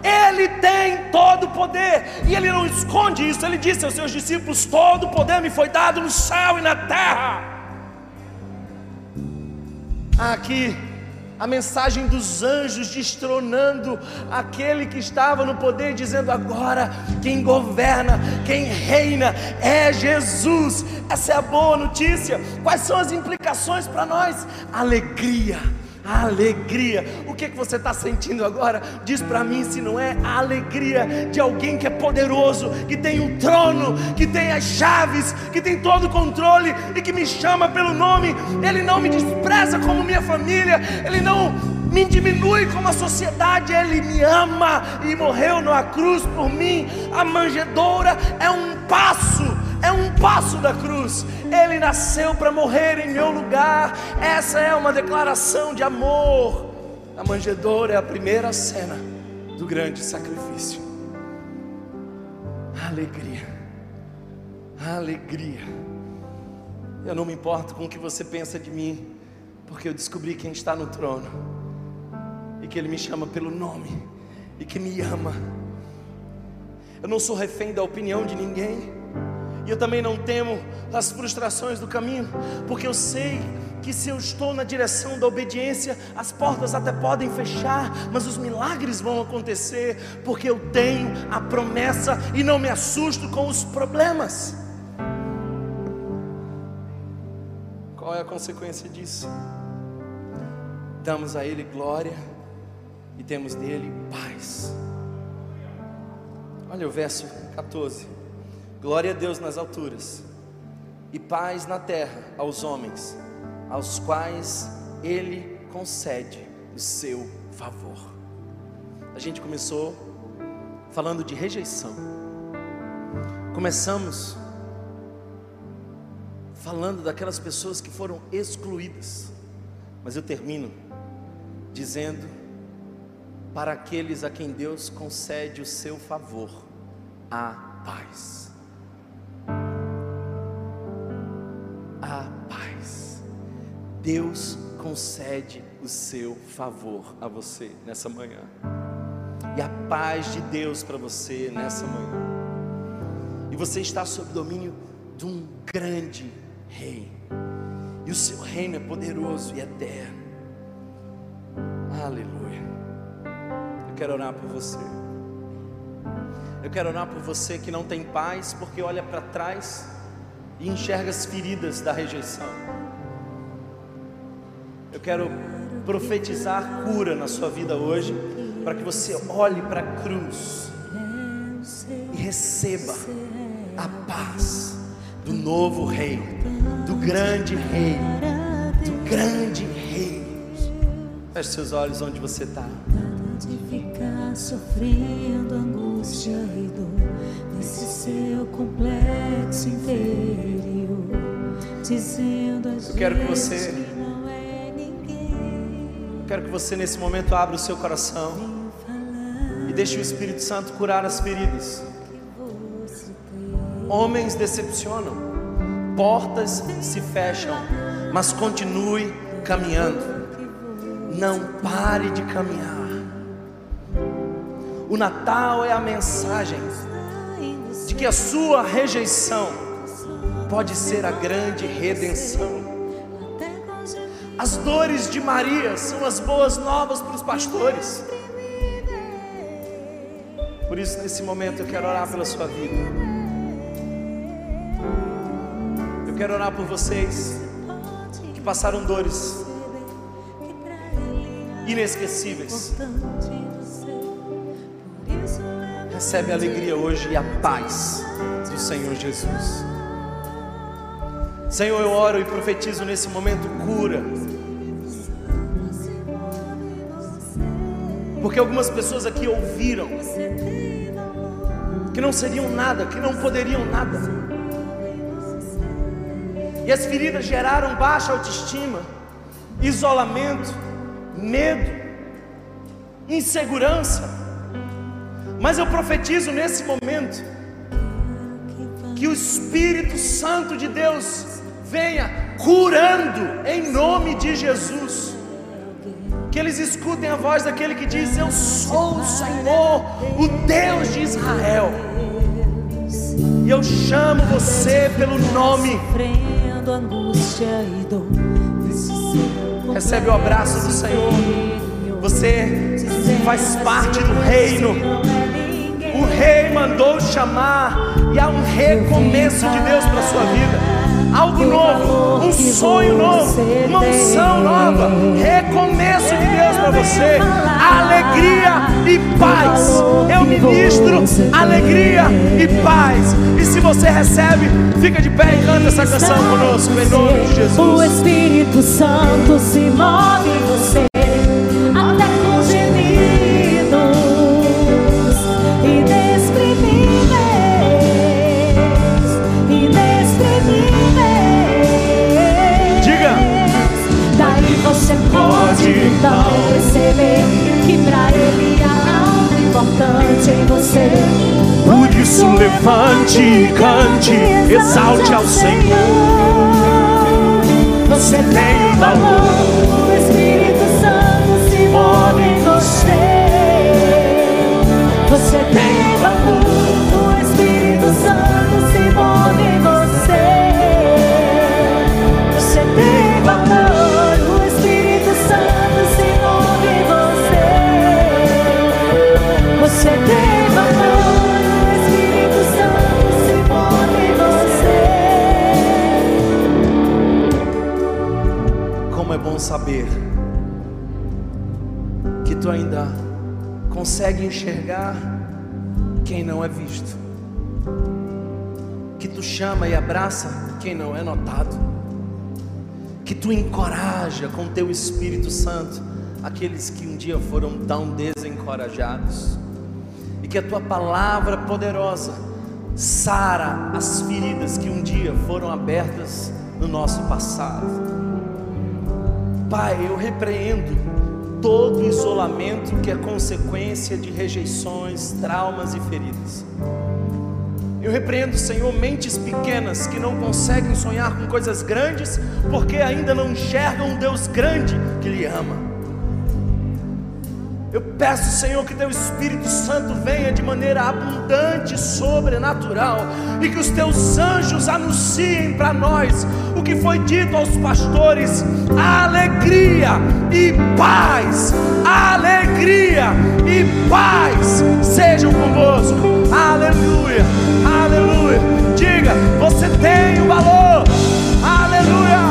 Ele tem todo o poder e ele não esconde isso. Ele disse aos seus discípulos: Todo o poder me foi dado no céu e na terra. Aqui a mensagem dos anjos destronando aquele que estava no poder, dizendo: agora quem governa, quem reina é Jesus. Essa é a boa notícia. Quais são as implicações para nós? Alegria alegria. O que, que você está sentindo agora? Diz para mim se não é a alegria de alguém que é poderoso, que tem um trono, que tem as chaves, que tem todo o controle e que me chama pelo nome. Ele não me despreza como minha família, ele não me diminui como a sociedade, ele me ama e morreu na cruz por mim. A manjedoura é um passo é um passo da cruz. Ele nasceu para morrer em meu lugar. Essa é uma declaração de amor. A manjedoura é a primeira cena do grande sacrifício. Alegria, alegria. Eu não me importo com o que você pensa de mim, porque eu descobri quem está no trono e que Ele me chama pelo nome e que me ama. Eu não sou refém da opinião de ninguém. E eu também não temo as frustrações do caminho, porque eu sei que se eu estou na direção da obediência, as portas até podem fechar, mas os milagres vão acontecer, porque eu tenho a promessa e não me assusto com os problemas. Qual é a consequência disso? Damos a Ele glória e temos dele paz. Olha o verso 14. Glória a Deus nas alturas e paz na terra aos homens, aos quais Ele concede o seu favor. A gente começou falando de rejeição. Começamos falando daquelas pessoas que foram excluídas. Mas eu termino dizendo para aqueles a quem Deus concede o seu favor, a paz. Deus concede o seu favor a você nessa manhã. E a paz de Deus para você nessa manhã. E você está sob domínio de um grande rei. E o seu reino é poderoso e eterno. Aleluia. Eu quero orar por você. Eu quero orar por você que não tem paz porque olha para trás e enxerga as feridas da rejeição. Eu quero profetizar cura na sua vida hoje, para que você olhe para a cruz e receba a paz do novo rei, do grande rei, do grande rei. Feche seus olhos onde você está. De ficar sofrendo angústia e dor nesse seu complexo interior, dizendo Eu quero que você quero que você nesse momento abra o seu coração e deixe o Espírito Santo curar as feridas. Homens decepcionam, portas se fecham, mas continue caminhando. Não pare de caminhar. O Natal é a mensagem de que a sua rejeição pode ser a grande redenção. As dores de Maria são as boas novas para os pastores. Por isso, nesse momento, eu quero orar pela sua vida. Eu quero orar por vocês que passaram dores inesquecíveis. Recebe a alegria hoje e a paz do Senhor Jesus. Senhor, eu oro e profetizo nesse momento cura Porque algumas pessoas aqui ouviram que não seriam nada, que não poderiam nada. E as feridas geraram baixa autoestima, isolamento, medo, insegurança. Mas eu profetizo nesse momento que o Espírito Santo de Deus venha curando em nome de Jesus Que eles escutem a voz daquele que diz: Eu sou o Senhor, o Deus de Israel. E eu chamo você pelo nome. Recebe o abraço do Senhor. Você faz parte do reino. O rei mandou chamar e há um recomeço de Deus para a sua vida algo novo, um sonho novo, uma unção nova, recomeço de Deus para você, alegria e paz. Eu ministro alegria e paz. E se você recebe, fica de pé e canta essa canção conosco, em nome de Jesus. O Espírito Santo se move em você. Importante em você. Por isso levante e cante, exalte ao Senhor. Você tem valor. Saber que tu ainda consegue enxergar quem não é visto, que tu chama e abraça quem não é notado, que tu encoraja com teu Espírito Santo aqueles que um dia foram tão desencorajados, e que a tua palavra poderosa sara as feridas que um dia foram abertas no nosso passado. Pai, eu repreendo todo isolamento que é consequência de rejeições, traumas e feridas. Eu repreendo, Senhor, mentes pequenas que não conseguem sonhar com coisas grandes porque ainda não enxergam um Deus grande que lhe ama. Eu peço, Senhor, que Teu Espírito Santo venha de maneira abundante, sobrenatural, e que os Teus anjos anunciem para nós o que foi dito aos pastores: alegria e paz, alegria e paz sejam convosco. Aleluia, aleluia. Diga, você tem o valor. Aleluia.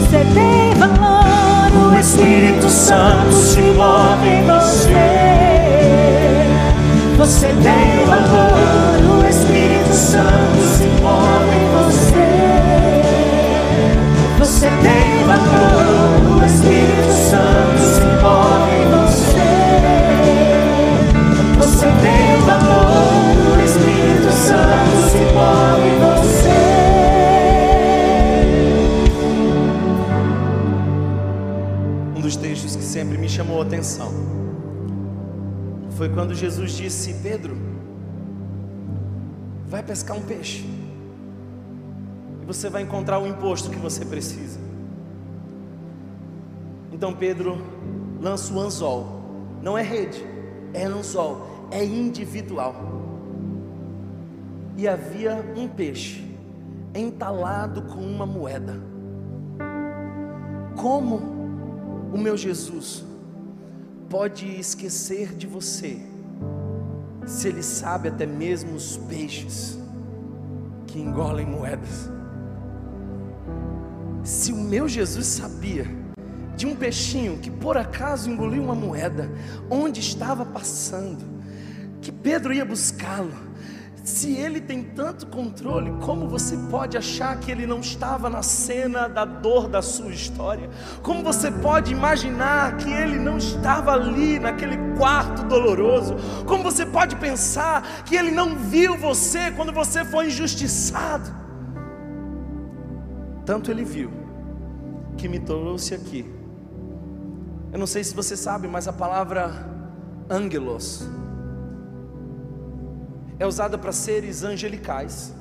Você tem valor, o Espírito Santo se move em você. Você tem valor, o Espírito Santo se move em você. Você tem o Espírito Santo se move em você. Você tem o Espírito Santo se move em você. Um dos textos que sempre me chamou a atenção foi quando Jesus disse: Pedro, vai pescar um peixe você vai encontrar o imposto que você precisa. Então Pedro lança o anzol, não é rede, é anzol, é individual. E havia um peixe entalado com uma moeda. Como o meu Jesus pode esquecer de você, se ele sabe até mesmo os peixes que engolem moedas? Se o meu Jesus sabia de um peixinho que por acaso engoliu uma moeda, onde estava passando, que Pedro ia buscá-lo, se ele tem tanto controle, como você pode achar que ele não estava na cena da dor da sua história? Como você pode imaginar que ele não estava ali naquele quarto doloroso? Como você pode pensar que ele não viu você quando você foi injustiçado? Tanto ele viu que me trouxe aqui. Eu não sei se você sabe, mas a palavra angelos é usada para seres angelicais,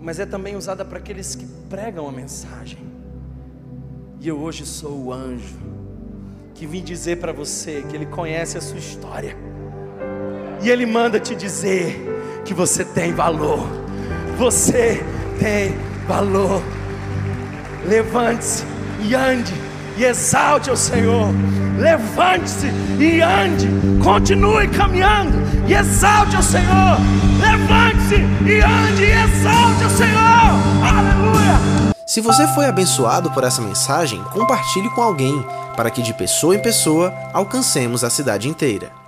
mas é também usada para aqueles que pregam a mensagem. E eu hoje sou o anjo que vim dizer para você que Ele conhece a sua história. E Ele manda te dizer que você tem valor. Você tem valor. Levante-se e ande e exalte o Senhor. Levante-se e ande, continue caminhando e exalte o Senhor. Levante-se e ande e exalte o Senhor. Aleluia! Se você foi abençoado por essa mensagem, compartilhe com alguém, para que de pessoa em pessoa alcancemos a cidade inteira.